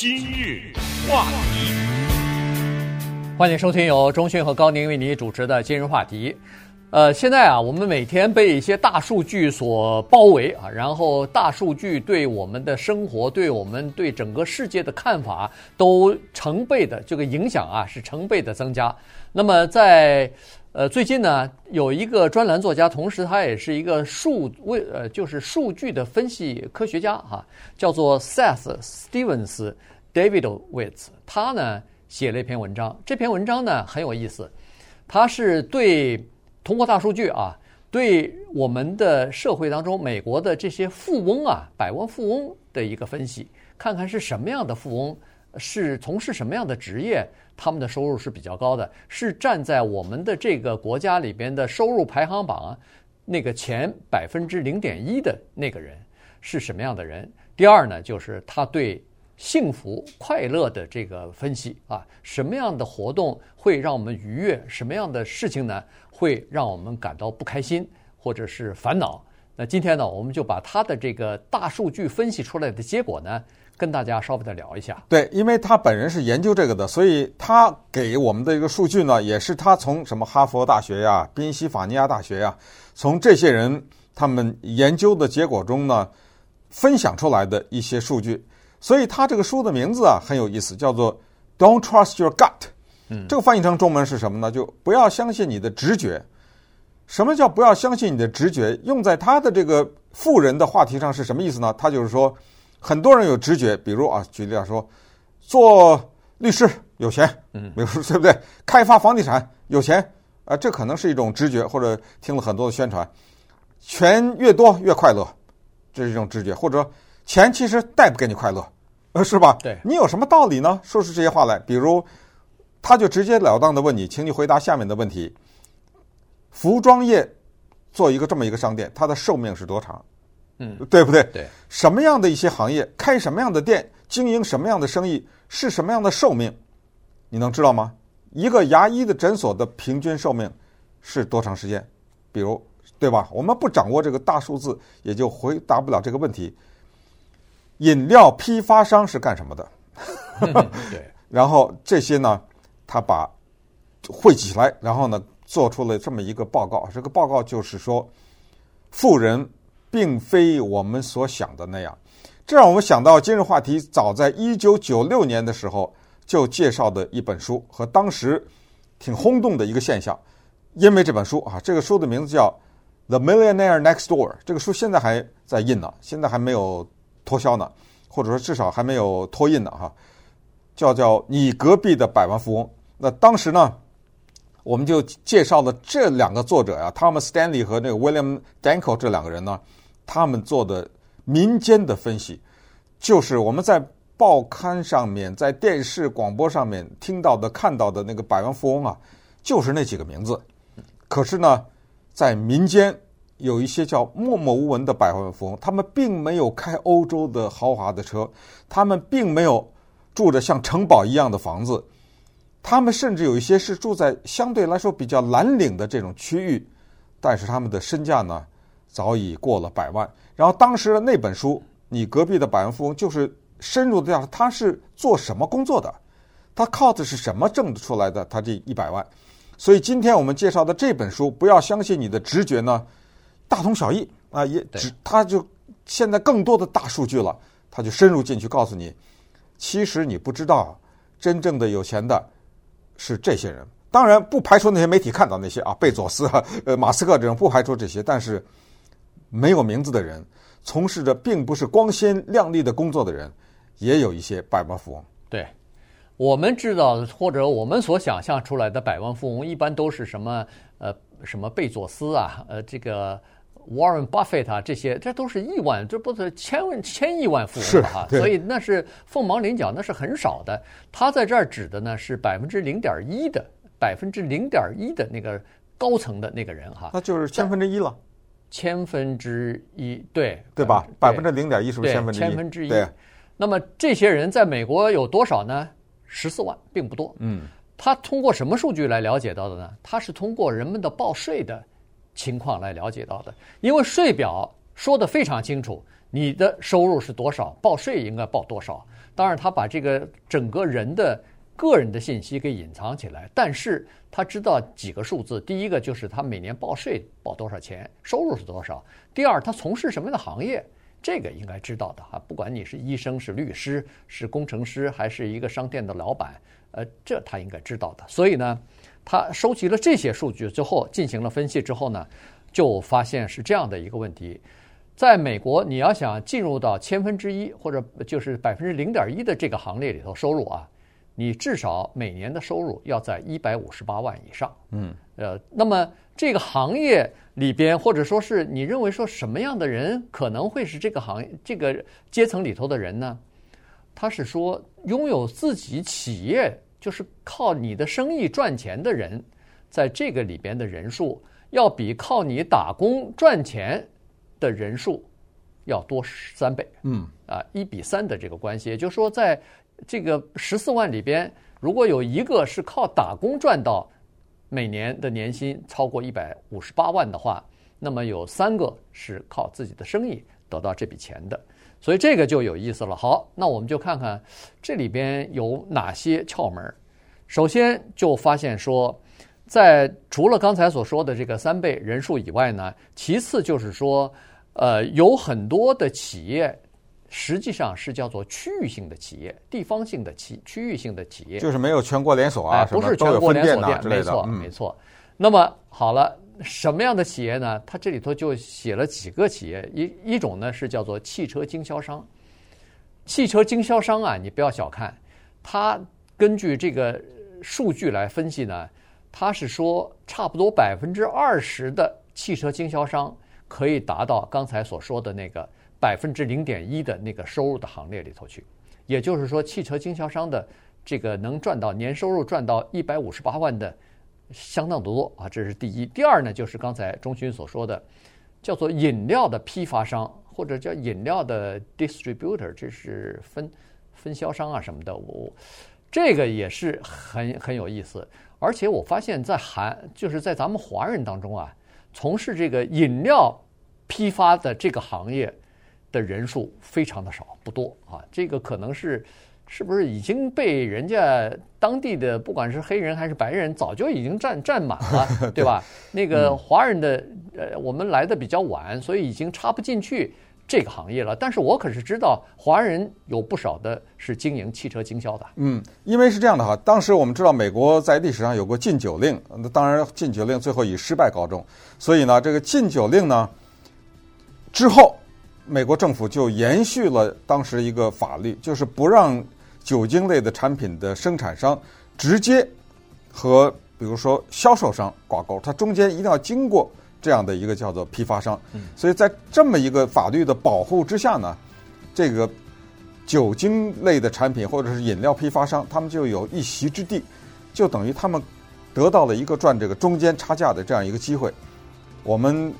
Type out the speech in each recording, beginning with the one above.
今日话题，欢迎收听由钟迅和高宁为你主持的今日话题。呃，现在啊，我们每天被一些大数据所包围啊，然后大数据对我们的生活、对我们对整个世界的看法都成倍的这个影响啊，是成倍的增加。那么在呃最近呢，有一个专栏作家，同时他也是一个数位呃就是数据的分析科学家哈、啊，叫做 Seth Stevens。Davidowitz，他呢写了一篇文章，这篇文章呢很有意思，他是对通过大数据啊，对我们的社会当中美国的这些富翁啊，百万富翁的一个分析，看看是什么样的富翁，是从事什么样的职业，他们的收入是比较高的，是站在我们的这个国家里边的收入排行榜啊，那个前百分之零点一的那个人是什么样的人。第二呢，就是他对。幸福快乐的这个分析啊，什么样的活动会让我们愉悦？什么样的事情呢，会让我们感到不开心或者是烦恼？那今天呢，我们就把他的这个大数据分析出来的结果呢，跟大家稍微的聊一下。对，因为他本人是研究这个的，所以他给我们的一个数据呢，也是他从什么哈佛大学呀、宾夕法尼亚大学呀，从这些人他们研究的结果中呢，分享出来的一些数据。所以他这个书的名字啊很有意思，叫做 "Don't Trust Your Gut"。嗯，这个翻译成中文是什么呢？就不要相信你的直觉。什么叫不要相信你的直觉？用在他的这个富人的话题上是什么意思呢？他就是说，很多人有直觉，比如啊，举例来说，做律师有钱，嗯，比如说对不对？开发房地产有钱啊，这可能是一种直觉，或者听了很多的宣传，钱越多越快乐，这是一种直觉，或者。钱其实带不给你快乐，呃，是吧？对，你有什么道理呢？说出这些话来，比如，他就直截了当的问你，请你回答下面的问题：服装业做一个这么一个商店，它的寿命是多长？嗯，对不对？对，什么样的一些行业，开什么样的店，经营什么样的生意，是什么样的寿命？你能知道吗？一个牙医的诊所的平均寿命是多长时间？比如，对吧？我们不掌握这个大数字，也就回答不了这个问题。饮料批发商是干什么的？对，然后这些呢，他把汇集起来，然后呢，做出了这么一个报告。这个报告就是说，富人并非我们所想的那样。这让我们想到今日话题，早在一九九六年的时候就介绍的一本书，和当时挺轰动的一个现象。因为这本书啊，这个书的名字叫《The Millionaire Next Door》，这个书现在还在印呢，现在还没有。脱销呢，或者说至少还没有脱印呢，哈，叫叫你隔壁的百万富翁。那当时呢，我们就介绍了这两个作者呀，Thomas Stanley 和那个 William Danko 这两个人呢，他们做的民间的分析，就是我们在报刊上面、在电视广播上面听到的、看到的那个百万富翁啊，就是那几个名字。可是呢，在民间。有一些叫默默无闻的百万富翁，他们并没有开欧洲的豪华的车，他们并没有住着像城堡一样的房子，他们甚至有一些是住在相对来说比较蓝领的这种区域，但是他们的身价呢早已过了百万。然后当时的那本书，你隔壁的百万富翁就是深入的调查，他是做什么工作的，他靠的是什么挣出来的他这一百万。所以今天我们介绍的这本书，不要相信你的直觉呢。大同小异啊，也只他就现在更多的大数据了，他就深入进去告诉你，其实你不知道真正的有钱的是这些人。当然不排除那些媒体看到那些啊，贝佐斯啊、呃马斯克这种，不排除这些，但是没有名字的人，从事着并不是光鲜亮丽的工作的人，也有一些百万富翁。对，我们知道或者我们所想象出来的百万富翁，一般都是什么呃什么贝佐斯啊，呃这个。Warren Buffett 啊，这些这都是亿万，这不是千万千亿万富翁哈，所以那是凤毛麟角，那是很少的。他在这儿指的呢是百分之零点一的百分之零点一的那个高层的那个人哈，那就是千分之一了。千分之一，对对吧？百分之零点一是不是千分之一？千分之一。对。那么这些人在美国有多少呢？十四万，并不多。嗯。他通过什么数据来了解到的呢？他是通过人们的报税的。情况来了解到的，因为税表说得非常清楚，你的收入是多少，报税应该报多少。当然，他把这个整个人的个人的信息给隐藏起来，但是他知道几个数字。第一个就是他每年报税报多少钱，收入是多少。第二，他从事什么样的行业，这个应该知道的哈。不管你是医生、是律师、是工程师，还是一个商店的老板，呃，这他应该知道的。所以呢，他收集了这些数据之后，进行了分析之后呢，就发现是这样的一个问题。在美国，你要想进入到千分之一或者就是百分之零点一的这个行列里头，收入啊，你至少每年的收入要在一百五十八万以上。嗯，呃，那么这个行业里边，或者说是你认为说什么样的人可能会是这个行业这个阶层里头的人呢？他是说拥有自己企业，就是靠你的生意赚钱的人，在这个里边的人数要比靠你打工赚钱。的人数要多三倍，嗯啊，一比三的这个关系，也就是说，在这个十四万里边，如果有一个是靠打工赚到每年的年薪超过一百五十八万的话，那么有三个是靠自己的生意得到这笔钱的，所以这个就有意思了。好，那我们就看看这里边有哪些窍门。首先就发现说，在除了刚才所说的这个三倍人数以外呢，其次就是说。呃，有很多的企业实际上是叫做区域性的企业、地方性的企区域性的企业，就是没有全国连锁啊，不是全国连锁店，之类的。没错，没错。那么好了，什么样的企业呢？它这里头就写了几个企业，一一种呢是叫做汽车经销商。汽车经销商啊，你不要小看它，根据这个数据来分析呢，它是说差不多百分之二十的汽车经销商。可以达到刚才所说的那个百分之零点一的那个收入的行列里头去，也就是说，汽车经销商的这个能赚到年收入赚到一百五十八万的相当多啊，这是第一。第二呢，就是刚才钟勋所说的，叫做饮料的批发商或者叫饮料的 distributor，这是分分销商啊什么的。我这个也是很很有意思，而且我发现，在韩就是在咱们华人当中啊。从事这个饮料批发的这个行业的人数非常的少，不多啊。这个可能是是不是已经被人家当地的不管是黑人还是白人早就已经占占满了，对吧？那个华人的呃，我们来的比较晚，所以已经插不进去。这个行业了，但是我可是知道，华人有不少的是经营汽车经销的。嗯，因为是这样的哈，当时我们知道美国在历史上有过禁酒令，那当然禁酒令最后以失败告终，所以呢，这个禁酒令呢之后，美国政府就延续了当时一个法律，就是不让酒精类的产品的生产商直接和比如说销售商挂钩，它中间一定要经过。这样的一个叫做批发商，所以在这么一个法律的保护之下呢，这个酒精类的产品或者是饮料批发商，他们就有一席之地，就等于他们得到了一个赚这个中间差价的这样一个机会。我们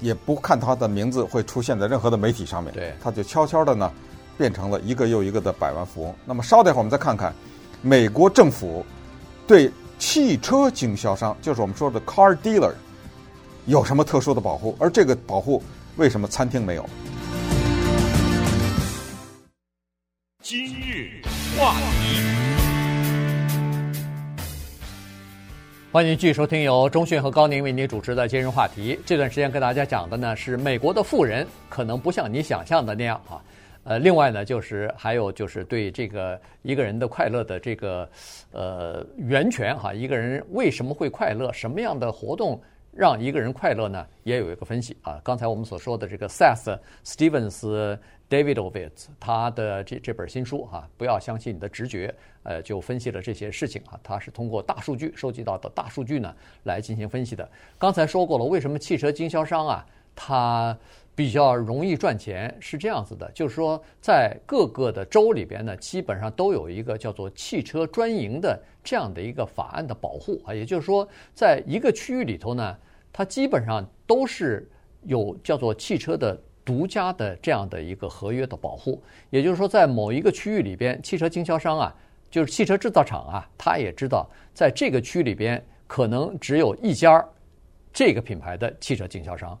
也不看他的名字会出现在任何的媒体上面，对，他就悄悄的呢变成了一个又一个的百万富翁。那么稍等一会儿我们再看看美国政府对汽车经销商，就是我们说的 car dealer。有什么特殊的保护？而这个保护为什么餐厅没有？今日话题，欢迎继续收听由中讯和高宁为您主持的今日话题。这段时间跟大家讲的呢是美国的富人可能不像你想象的那样啊。呃，另外呢就是还有就是对这个一个人的快乐的这个呃源泉哈，一个人为什么会快乐？什么样的活动？让一个人快乐呢，也有一个分析啊。刚才我们所说的这个 Seth Stevens Davidovitz 他的这这本新书哈、不要相信你的直觉，呃，就分析了这些事情啊。他是通过大数据收集到的大数据呢来进行分析的。刚才说过了，为什么汽车经销商啊，他比较容易赚钱？是这样子的，就是说在各个的州里边呢，基本上都有一个叫做汽车专营的这样的一个法案的保护啊。也就是说，在一个区域里头呢。它基本上都是有叫做汽车的独家的这样的一个合约的保护，也就是说，在某一个区域里边，汽车经销商啊，就是汽车制造厂啊，他也知道在这个区里边可能只有一家这个品牌的汽车经销商，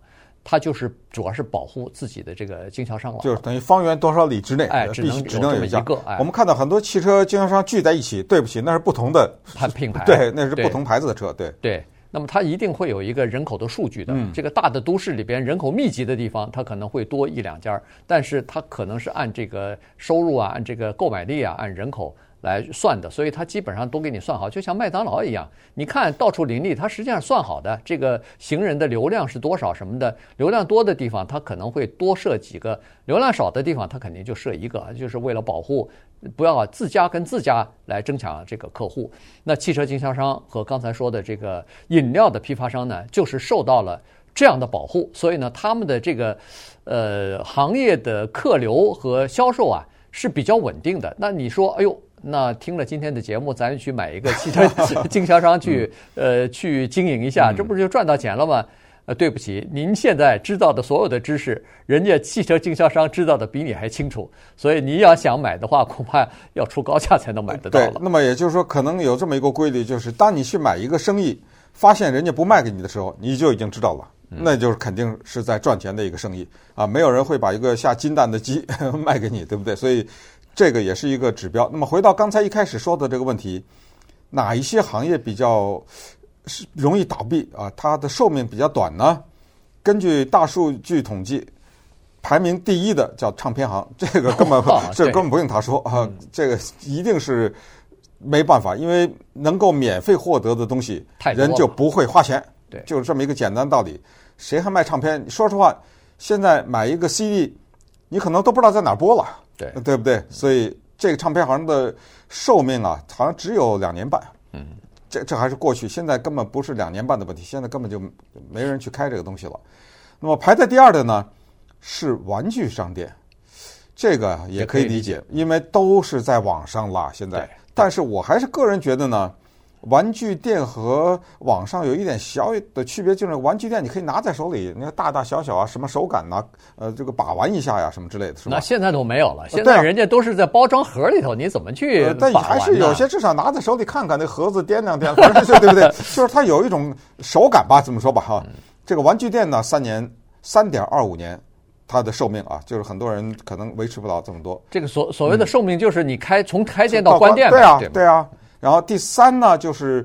它就是主要是保护自己的这个经销商了，就是等于方圆多少里之内，哎，只能只能有一个。哎，我们看到很多汽车经销商聚在一起，对不起，那是不同的品牌，对，那是不同牌子的车，对对。那么它一定会有一个人口的数据的。嗯，这个大的都市里边人口密集的地方，它可能会多一两家，但是它可能是按这个收入啊，按这个购买力啊，按人口。来算的，所以它基本上都给你算好，就像麦当劳一样。你看到处林立，它实际上算好的。这个行人的流量是多少什么的，流量多的地方，它可能会多设几个；流量少的地方，它肯定就设一个，就是为了保护，不要自家跟自家来争抢这个客户。那汽车经销商和刚才说的这个饮料的批发商呢，就是受到了这样的保护，所以呢，他们的这个呃行业的客流和销售啊是比较稳定的。那你说，哎呦。那听了今天的节目，咱去买一个汽车 经销商去，呃，去经营一下，这不是就赚到钱了吗？呃，对不起，您现在知道的所有的知识，人家汽车经销商知道的比你还清楚，所以你要想买的话，恐怕要出高价才能买得到了。对，那么也就是说，可能有这么一个规律，就是当你去买一个生意，发现人家不卖给你的时候，你就已经知道了，那就是肯定是在赚钱的一个生意啊，没有人会把一个下金蛋的鸡 卖给你，对不对？所以。这个也是一个指标。那么回到刚才一开始说的这个问题，哪一些行业比较是容易倒闭啊？它的寿命比较短呢？根据大数据统计，排名第一的叫唱片行，这个根本这根本不用他说啊，这个一定是没办法，因为能够免费获得的东西，人就不会花钱。对，就是这么一个简单道理。谁还卖唱片？说实话，现在买一个 CD，你可能都不知道在哪播了。对，对不对？所以这个唱片行的寿命啊，好像只有两年半。嗯，这这还是过去，现在根本不是两年半的问题，现在根本就没人去开这个东西了。那么排在第二的呢，是玩具商店，这个也可以理解，因为都是在网上啦。现在，但是我还是个人觉得呢。玩具店和网上有一点小的区别，就是玩具店你可以拿在手里，那个大大小小啊，什么手感呐，呃，这个把玩一下呀，什么之类的，是吧？那现在都没有了，现在人家都是在包装盒里头，你怎么去？但还是有些至少拿在手里看看那盒子，掂量掂量，对不对？就是它有一种手感吧，这么说吧哈。这个玩具店呢，三年三点二五年，它的寿命啊，就是很多人可能维持不了这么多。这个所所谓的寿命，就是你开从开店到关店，对啊，对啊。然后第三呢，就是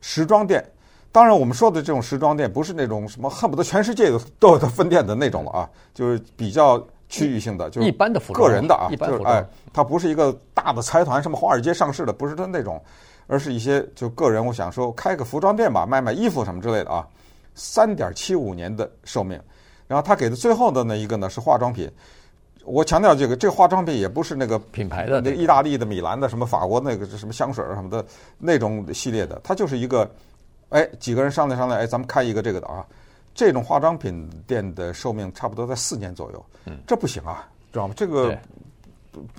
时装店。当然，我们说的这种时装店不是那种什么恨不得全世界都有的分店的那种了啊，就是比较区域性的，就是一般的服装，个人的啊，一般就是哎，它不是一个大的财团，什么华尔街上市的，不是它那种，而是一些就个人。我想说，开个服装店吧，卖卖衣服什么之类的啊。三点七五年的寿命，然后他给的最后的那一个呢是化妆品。我强调这个，这个化妆品也不是那个品牌的，那意大利的、米兰的、什么法国那个什么香水什么的那种系列的，它就是一个，哎，几个人商量商量，哎，咱们开一个这个的啊。这种化妆品店的寿命差不多在四年左右，嗯，这不行啊，知道吗？这个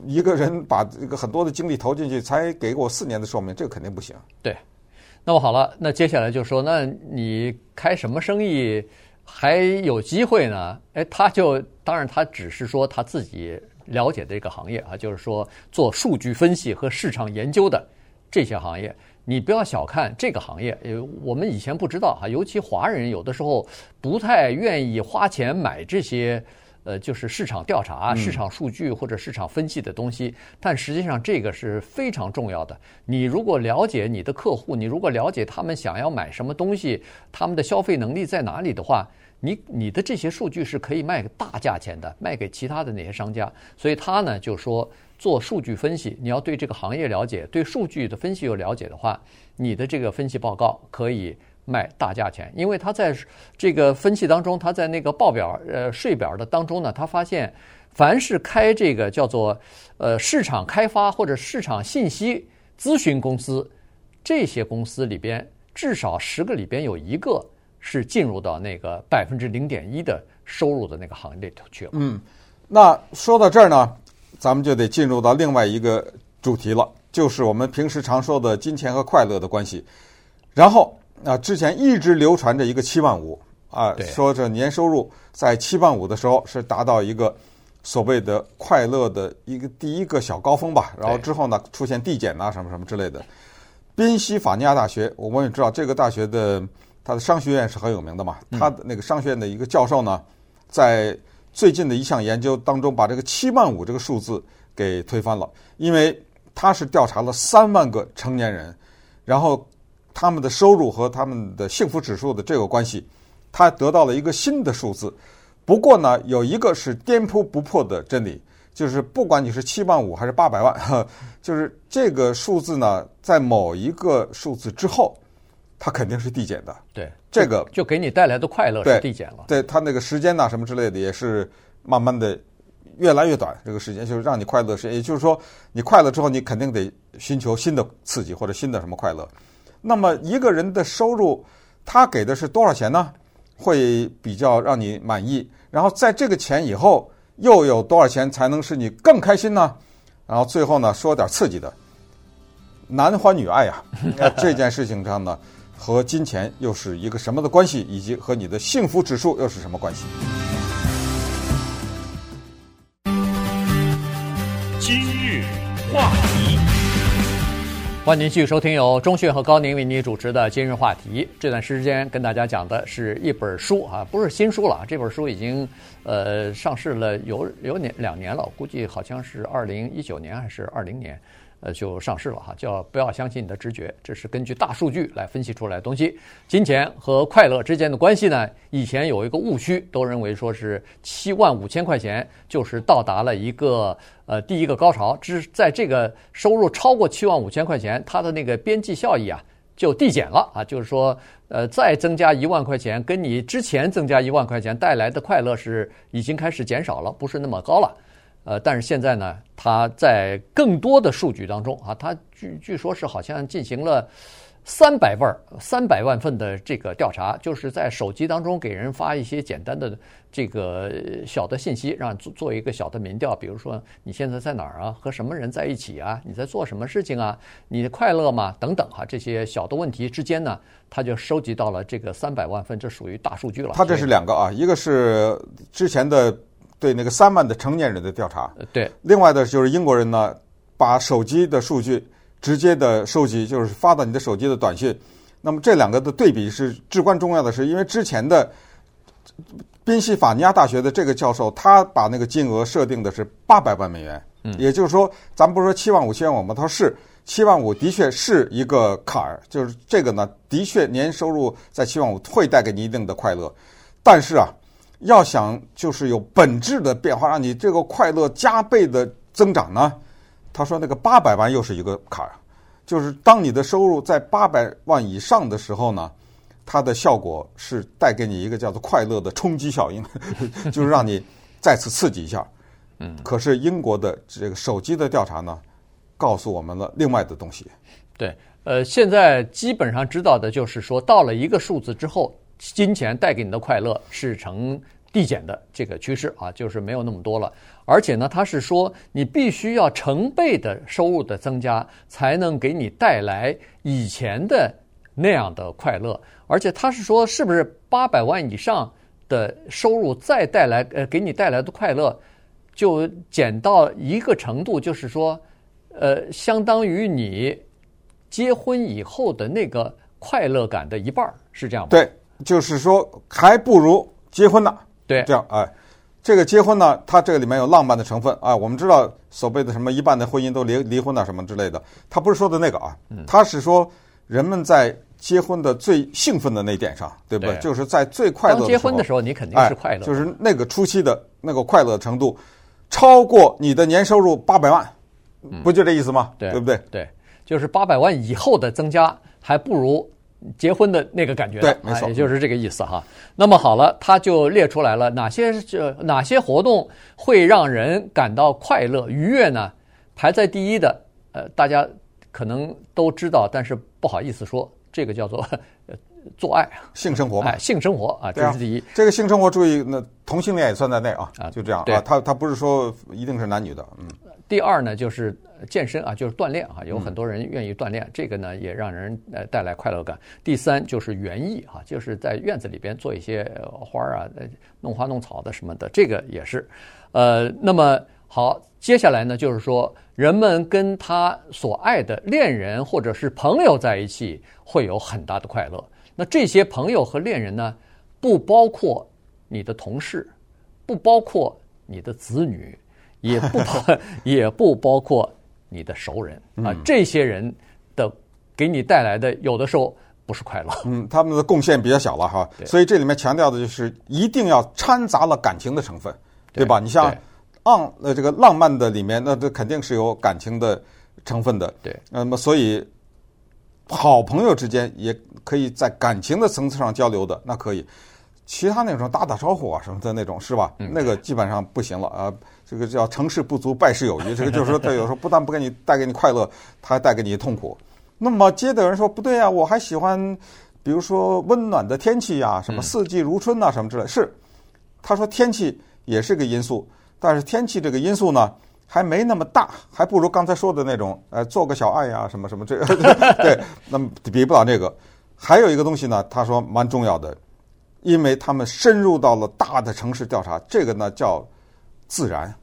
一个人把这个很多的精力投进去，才给我四年的寿命，这个肯定不行。对，那么好了，那接下来就说，那你开什么生意？还有机会呢，哎，他就当然他只是说他自己了解的这个行业啊，就是说做数据分析和市场研究的这些行业，你不要小看这个行业，呃，我们以前不知道哈，尤其华人有的时候不太愿意花钱买这些。呃，就是市场调查、市场数据或者市场分析的东西，但实际上这个是非常重要的。你如果了解你的客户，你如果了解他们想要买什么东西，他们的消费能力在哪里的话，你你的这些数据是可以卖给大价钱的，卖给其他的那些商家。所以他呢就说，做数据分析，你要对这个行业了解，对数据的分析有了解的话，你的这个分析报告可以。卖大价钱，因为他在这个分析当中，他在那个报表呃税表的当中呢，他发现，凡是开这个叫做呃市场开发或者市场信息咨询公司，这些公司里边至少十个里边有一个是进入到那个百分之零点一的收入的那个行业里头去了。嗯，那说到这儿呢，咱们就得进入到另外一个主题了，就是我们平时常说的金钱和快乐的关系，然后。啊，之前一直流传着一个七万五啊，说这年收入在七万五的时候是达到一个所谓的快乐的一个第一个小高峰吧。然后之后呢，出现递减啊什么什么之类的。宾夕法尼亚大学，我们也知道这个大学的它的商学院是很有名的嘛。它的那个商学院的一个教授呢，在最近的一项研究当中，把这个七万五这个数字给推翻了，因为他是调查了三万个成年人，然后他们的收入和他们的幸福指数的这个关系，他得到了一个新的数字。不过呢，有一个是颠扑不破的真理，就是不管你是七万五还是八百万，就是这个数字呢，在某一个数字之后，它肯定是递减的。对，这个就给你带来的快乐是递减了。对，它那个时间呐什么之类的也是慢慢的越来越短。这个时间就是让你快乐时间，也就是说，你快乐之后，你肯定得寻求新的刺激或者新的什么快乐。那么一个人的收入，他给的是多少钱呢？会比较让你满意。然后在这个钱以后，又有多少钱才能使你更开心呢？然后最后呢，说点刺激的，男欢女爱呀，那 这件事情上呢，和金钱又是一个什么的关系，以及和你的幸福指数又是什么关系？今日话题。欢迎继续收听由钟讯和高宁为您主持的今日话题。这段时间跟大家讲的是一本书啊，不是新书了，这本书已经呃上市了有有年两年了，估计好像是二零一九年还是二零年。呃，就上市了哈，叫不要相信你的直觉，这是根据大数据来分析出来的东西。金钱和快乐之间的关系呢，以前有一个误区，都认为说是七万五千块钱就是到达了一个呃第一个高潮，只在这个收入超过七万五千块钱，它的那个边际效益啊就递减了啊，就是说呃再增加一万块钱，跟你之前增加一万块钱带来的快乐是已经开始减少了，不是那么高了。呃，但是现在呢，他在更多的数据当中啊，他据据说是好像进行了三百万三百万份的这个调查，就是在手机当中给人发一些简单的这个小的信息，让做做一个小的民调，比如说你现在在哪儿啊，和什么人在一起啊，你在做什么事情啊，你的快乐吗？等等哈，这些小的问题之间呢，他就收集到了这个三百万份，这属于大数据了。他这是两个啊，一个是之前的。对那个三万的成年人的调查，对，另外的就是英国人呢，把手机的数据直接的收集，就是发到你的手机的短信。那么这两个的对比是至关重要的，是因为之前的宾夕法尼亚大学的这个教授，他把那个金额设定的是八百万美元，嗯，也就是说，咱们不是说七万五千万吗？他说是七万五，的确是一个坎儿，就是这个呢，的确年收入在七万五会带给你一定的快乐，但是啊。要想就是有本质的变化，让你这个快乐加倍的增长呢？他说那个八百万又是一个坎儿，就是当你的收入在八百万以上的时候呢，它的效果是带给你一个叫做快乐的冲击效应，就是让你再次刺激一下。嗯，可是英国的这个手机的调查呢，告诉我们了另外的东西。对，呃，现在基本上知道的就是说，到了一个数字之后。金钱带给你的快乐是呈递减的这个趋势啊，就是没有那么多了。而且呢，他是说你必须要成倍的收入的增加，才能给你带来以前的那样的快乐。而且他是说，是不是八百万以上的收入再带来呃给你带来的快乐，就减到一个程度，就是说，呃，相当于你结婚以后的那个快乐感的一半，是这样吗？对。就是说，还不如结婚呢。对，这样哎，这个结婚呢，它这个里面有浪漫的成分啊。我们知道所谓的什么一半的婚姻都离离婚啊什么之类的，他不是说的那个啊，他是说人们在结婚的最兴奋的那点上，对不对？就是在最快乐的时候。结婚的时候，你肯定是快乐。就是那个初期的那个快乐程度，超过你的年收入八百万，不就这意思吗？对，对不对？对，就是八百万以后的增加，还不如。结婚的那个感觉，对，没错，也就是这个意思哈。那么好了，他就列出来了哪些这哪些活动会让人感到快乐愉悦呢？排在第一的，呃，大家可能都知道，但是不好意思说，这个叫做 做爱，性生活嘛，哎，性生活啊，这是第一。这个性生活，注意，那同性恋也算在内啊，就这样啊，他他不是说一定是男女的，嗯。第二呢，就是健身啊，就是锻炼啊，有很多人愿意锻炼，这个呢也让人呃带来快乐感。第三就是园艺啊，就是在院子里边做一些花啊，弄花弄草的什么的，这个也是。呃，那么好，接下来呢就是说，人们跟他所爱的恋人或者是朋友在一起会有很大的快乐。那这些朋友和恋人呢，不包括你的同事，不包括你的子女，也不包 也不包括你的熟人啊，这些人的给你带来的有的时候不是快乐。嗯，他们的贡献比较小了哈，所以这里面强调的就是一定要掺杂了感情的成分，对吧？你像浪呃这个浪漫的里面，那这肯定是有感情的成分的。对，那么所以好朋友之间也可以在感情的层次上交流的，那可以。其他那种打打招呼啊什么的那种是吧？那个基本上不行了啊。这个叫成事不足败事有余。这个就是说，他有时候不但不给你带给你快乐，他还带给你痛苦。那么接着有人说不对啊，我还喜欢，比如说温暖的天气呀，什么四季如春呐，什么之类。是，他说天气也是个因素，但是天气这个因素呢还没那么大，还不如刚才说的那种，呃，做个小爱呀，什么什么这个。对，那么比不了这个。还有一个东西呢，他说蛮重要的。因为他们深入到了大的城市调查，这个呢叫自然。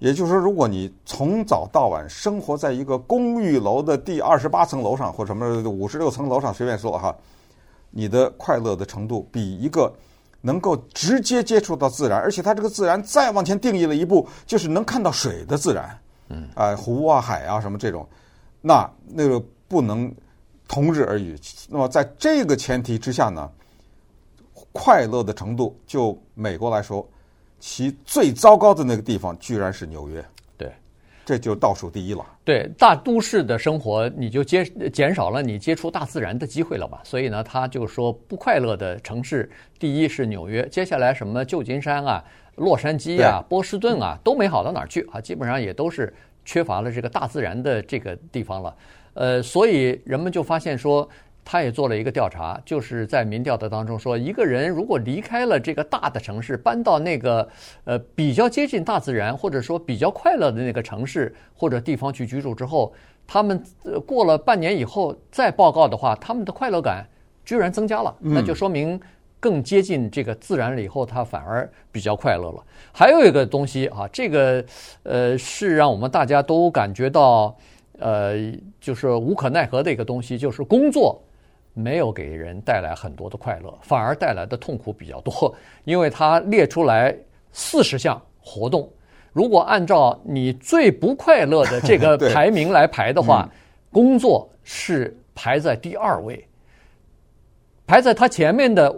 也就是说，如果你从早到晚生活在一个公寓楼的第二十八层楼上，或者什么五十六层楼上，随便说哈，你的快乐的程度比一个能够直接接触到自然，而且它这个自然再往前定义了一步，就是能看到水的自然，嗯，啊，湖啊、海啊什么这种，那那个不能同日而语。那么在这个前提之下呢？快乐的程度，就美国来说，其最糟糕的那个地方居然是纽约。对，这就倒数第一了。对，大都市的生活，你就接减少了你接触大自然的机会了吧。所以呢，他就说不快乐的城市，第一是纽约，接下来什么旧金山啊、洛杉矶啊、波士顿啊，都没好到哪儿去啊，基本上也都是缺乏了这个大自然的这个地方了。呃，所以人们就发现说。他也做了一个调查，就是在民调的当中说，一个人如果离开了这个大的城市，搬到那个呃比较接近大自然或者说比较快乐的那个城市或者地方去居住之后，他们过了半年以后再报告的话，他们的快乐感居然增加了，那就说明更接近这个自然了以后，他反而比较快乐了。还有一个东西啊，这个呃是让我们大家都感觉到呃就是无可奈何的一个东西，就是工作。没有给人带来很多的快乐，反而带来的痛苦比较多。因为他列出来四十项活动，如果按照你最不快乐的这个排名来排的话，工作是排在第二位。排在他前面的，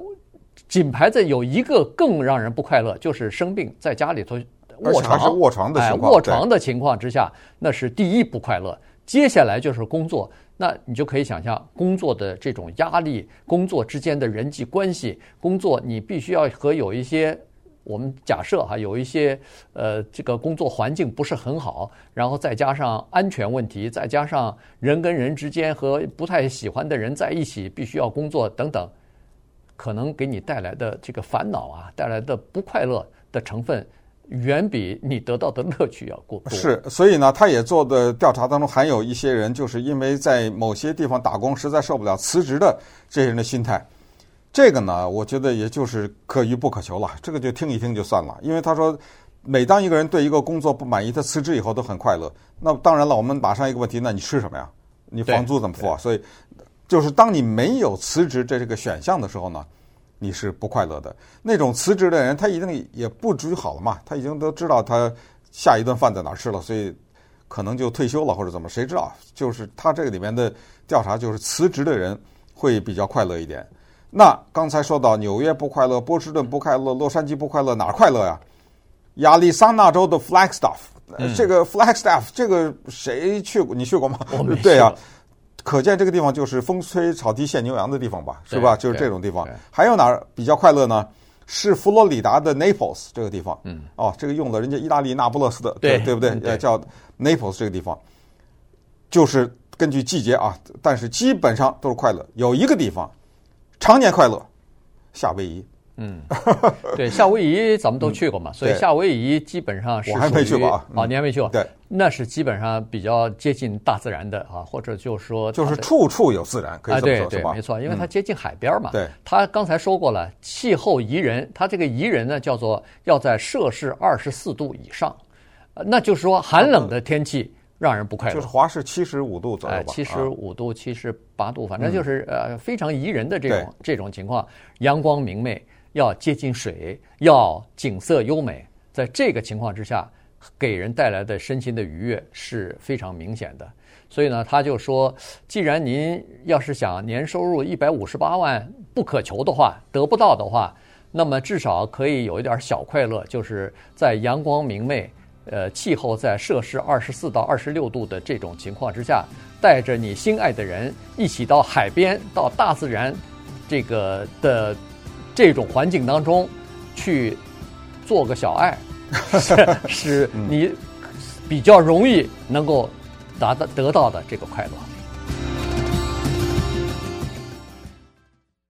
仅排在有一个更让人不快乐，就是生病在家里头卧床，卧床的情况，卧床的情况之下，那是第一不快乐。接下来就是工作。那你就可以想象工作的这种压力，工作之间的人际关系，工作你必须要和有一些，我们假设哈，有一些呃，这个工作环境不是很好，然后再加上安全问题，再加上人跟人之间和不太喜欢的人在一起，必须要工作等等，可能给你带来的这个烦恼啊，带来的不快乐的成分。远比你得到的乐趣要过多。是，所以呢，他也做的调查当中，还有一些人就是因为在某些地方打工实在受不了辞职的这些人的心态。这个呢，我觉得也就是可遇不可求了。这个就听一听就算了。因为他说，每当一个人对一个工作不满意，他辞职以后都很快乐。那当然了，我们马上一个问题，那你吃什么呀？你房租怎么付啊？所以，就是当你没有辞职这这个选项的时候呢？你是不快乐的那种辞职的人，他一定也不至于好了嘛，他已经都知道他下一顿饭在哪儿吃了，所以可能就退休了或者怎么，谁知道？就是他这个里面的调查，就是辞职的人会比较快乐一点。那刚才说到纽约不快乐，波士顿不快乐，洛杉矶不快乐，哪儿快乐呀？亚利桑那州的 Flagstaff，嗯，这个 Flagstaff 这个谁去过？你去过吗？我。对呀。可见这个地方就是风吹草低见牛羊的地方吧，是吧？就是这种地方。还有哪儿比较快乐呢？是佛罗里达的 Naples 这个地方。嗯，哦，这个用了人家意大利那不勒斯的，对对不对？呃，叫 Naples 这个地方，就是根据季节啊，但是基本上都是快乐。有一个地方常年快乐，夏威夷。嗯，对，夏威夷咱们都去过嘛，所以夏威夷基本上是我还没去过啊。哦，你还没去过？对，那是基本上比较接近大自然的啊，或者就是说，就是处处有自然，可以这么说，对对，没错，因为它接近海边嘛。对，他刚才说过了，气候宜人，它这个宜人呢，叫做要在摄氏二十四度以上，那就是说寒冷的天气让人不快乐。就是华氏七十五度左右吧，七十五度、七十八度，反正就是呃非常宜人的这种这种情况，阳光明媚。要接近水，要景色优美，在这个情况之下，给人带来的身心的愉悦是非常明显的。所以呢，他就说，既然您要是想年收入一百五十八万不可求的话，得不到的话，那么至少可以有一点小快乐，就是在阳光明媚，呃，气候在摄氏二十四到二十六度的这种情况之下，带着你心爱的人一起到海边，到大自然这个的这种环境当中去做个小爱，是，是你比较容易能够。达到得到的这个快乐。